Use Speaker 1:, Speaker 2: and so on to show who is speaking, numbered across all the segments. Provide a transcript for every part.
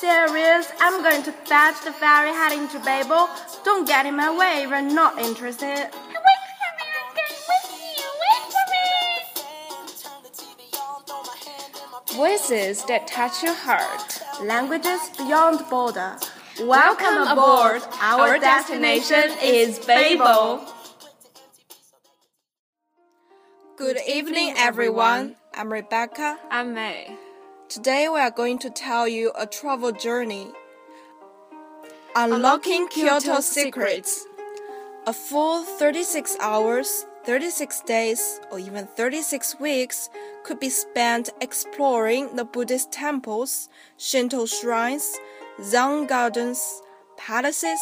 Speaker 1: Serious. I'm going to fetch the ferry heading to Babel. Don't get in my way if you're not interested.
Speaker 2: Wait for me, I'm going with for me.
Speaker 3: Voices that touch your heart.
Speaker 1: Languages beyond border.
Speaker 3: Welcome aboard. Our destination is Babel.
Speaker 4: Good evening, everyone. I'm Rebecca.
Speaker 3: I'm May.
Speaker 4: Today we are going to tell you a travel journey. Unlocking Kyoto Secrets. A full 36 hours, 36 days, or even 36 weeks could be spent exploring the Buddhist temples, Shinto shrines, Zen gardens, palaces,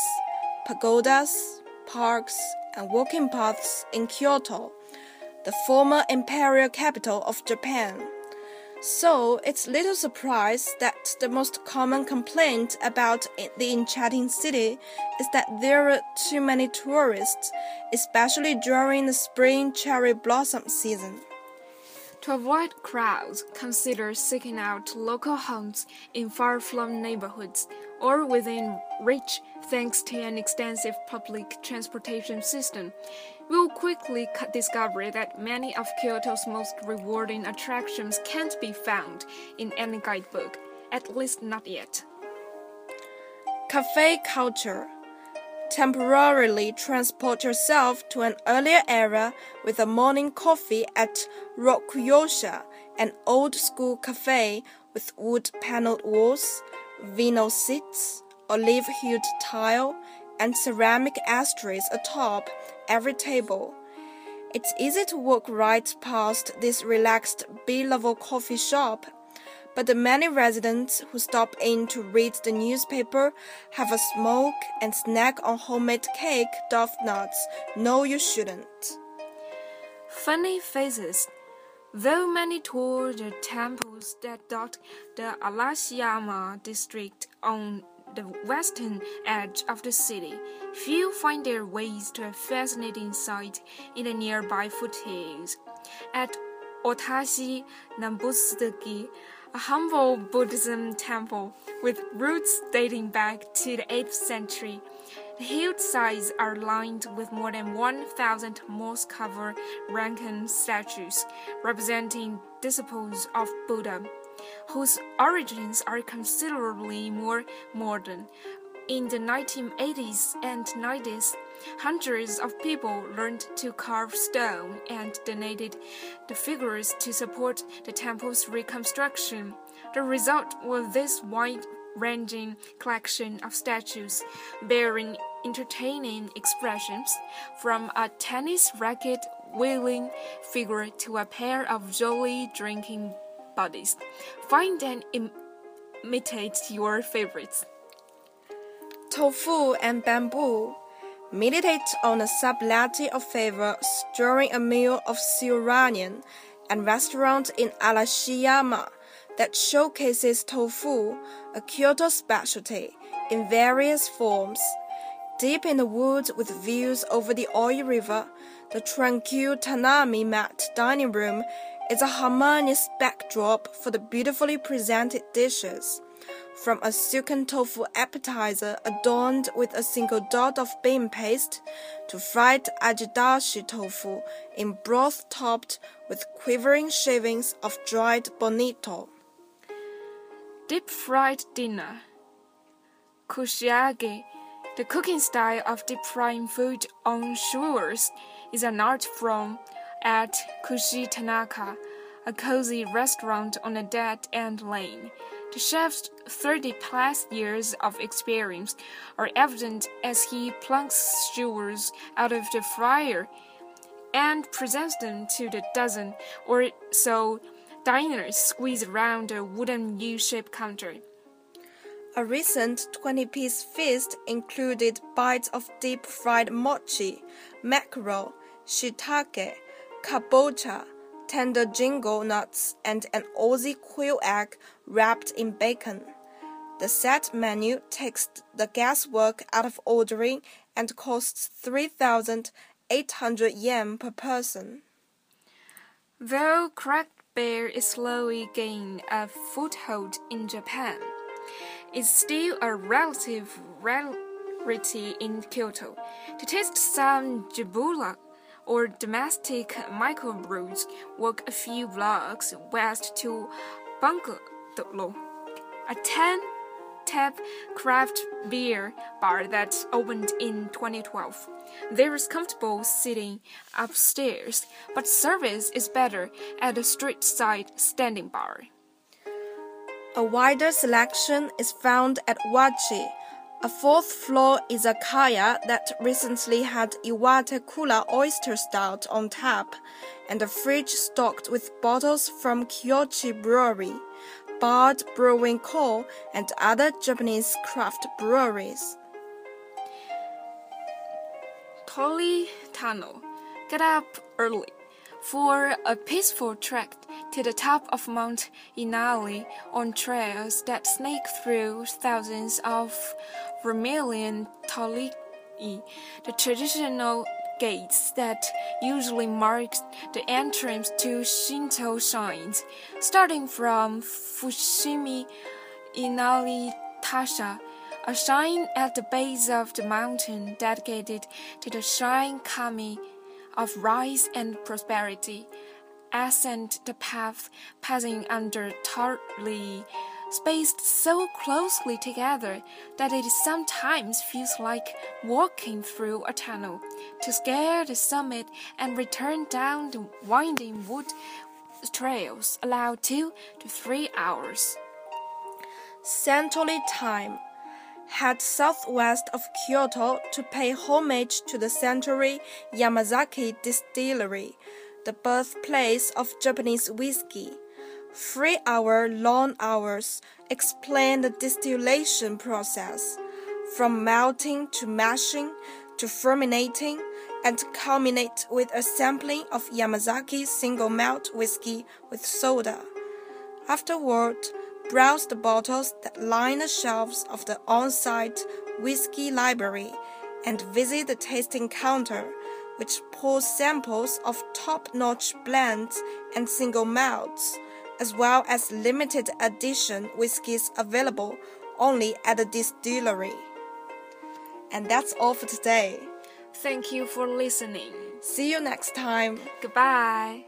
Speaker 4: pagodas, parks, and walking paths in Kyoto, the former imperial capital of Japan. So it's little surprise that the most common complaint about the enchanting city is that there are too many tourists, especially during the spring cherry blossom season.
Speaker 3: To avoid crowds, consider seeking out local homes in far flung neighborhoods or within reach thanks to an extensive public transportation system. We'll quickly discover that many of Kyoto's most rewarding attractions can't be found in any guidebook, at least not yet.
Speaker 4: Cafe culture. Temporarily transport yourself to an earlier era with a morning coffee at Rokuyosha, an old school cafe with wood paneled walls, vinyl seats, olive hued tile, and ceramic ashtrays atop every table. It's easy to walk right past this relaxed B level coffee shop, but the many residents who stop in to read the newspaper, have a smoke, and snack on homemade cake, dough nuts. No, you shouldn't.
Speaker 3: Funny faces. Though many tour the temples that dot the Arashiyama district on the western edge of the city, few find their ways to a fascinating site in the nearby foothills. At Otashi Nambutsuki, a humble Buddhism temple with roots dating back to the 8th century, the hillsides are lined with more than 1,000 moss covered Rankan statues representing disciples of Buddha whose origins are considerably more modern. In the 1980s and 90s, hundreds of people learned to carve stone and donated the figures to support the temple's reconstruction. The result was this wide ranging collection of statues bearing entertaining expressions, from a tennis racket wielding figure to a pair of jolly drinking buddies. Find and Im imitate your favorites.
Speaker 4: Tofu and bamboo. Meditate on the subtlety of flavors during a meal of Shoraian and restaurant in Arashiyama that showcases tofu, a Kyoto specialty, in various forms. Deep in the woods with views over the Oi River, the tranquil tatami mat dining room is a harmonious backdrop for the beautifully presented dishes. From a silken tofu appetizer adorned with a single dot of bean paste to fried agedashi tofu in broth topped with quivering shavings of dried bonito.
Speaker 3: Deep fried dinner. Kushiage, the cooking style of deep frying food on skewers, is an art form at Kushi Tanaka, a cozy restaurant on a dead end lane. The chef's 30 plus years of experience are evident as he plunks skewers out of the fryer, and presents them to the dozen or so diners squeezed around a wooden U-shaped counter.
Speaker 4: A recent 20 piece feast included bites of deep fried mochi, mackerel, shiitake, kabocha, tender ginkgo nuts, and an Aussie quail egg wrapped in bacon. The set menu takes the guesswork out of ordering and costs 3,800 yen per person.
Speaker 3: Though craft beer is slowly gaining a foothold in Japan is still a relative rarity in Kyoto. To taste some jibiru or domestic microbrews, walk a few blocks west to Bungalow, a 10 tap craft beer bar that opened in 2012. There is comfortable seating upstairs, but service is better at the street side standing bar.
Speaker 4: A wider selection is found at Wachi. A fourth floor izakaya that recently had Iwate Kura oyster stout on tap, and a fridge stocked with bottles from Kiuchi Brewery, Baird Brewing Co., and other Japanese craft breweries.
Speaker 3: Torii Tunnel. Get up early for a peaceful trek to the top of Mount Inari on trails that snake through thousands of vermilion torii, the traditional gates that usually mark the entrance to Shinto shrines, starting from Fushimi Inari Taisha, a shrine at the base of the mountain dedicated to the shrine kami of rise and prosperity, ascend the path passing under torii spaced so closely together that it sometimes feels like walking through a tunnel to scale the summit and return down the winding wood trails allow two to three hours.
Speaker 4: Centrally time head southwest of Kyoto to pay homage to the century Yamazaki Distillery, the birthplace of Japanese whiskey. Three hour long hours explain the distillation process, from malting to mashing to fermenting, and culminate with a sampling of Yamazaki single malt whiskey with soda. Afterward, browse the bottles that line the shelves of the on site whiskey library, and visit the tasting counter, which pulls samples of top notch blends and single malts, as well as limited edition whiskies available only at the distillery. And that's all for today.
Speaker 3: Thank you for listening.
Speaker 4: See you next time.
Speaker 3: Goodbye.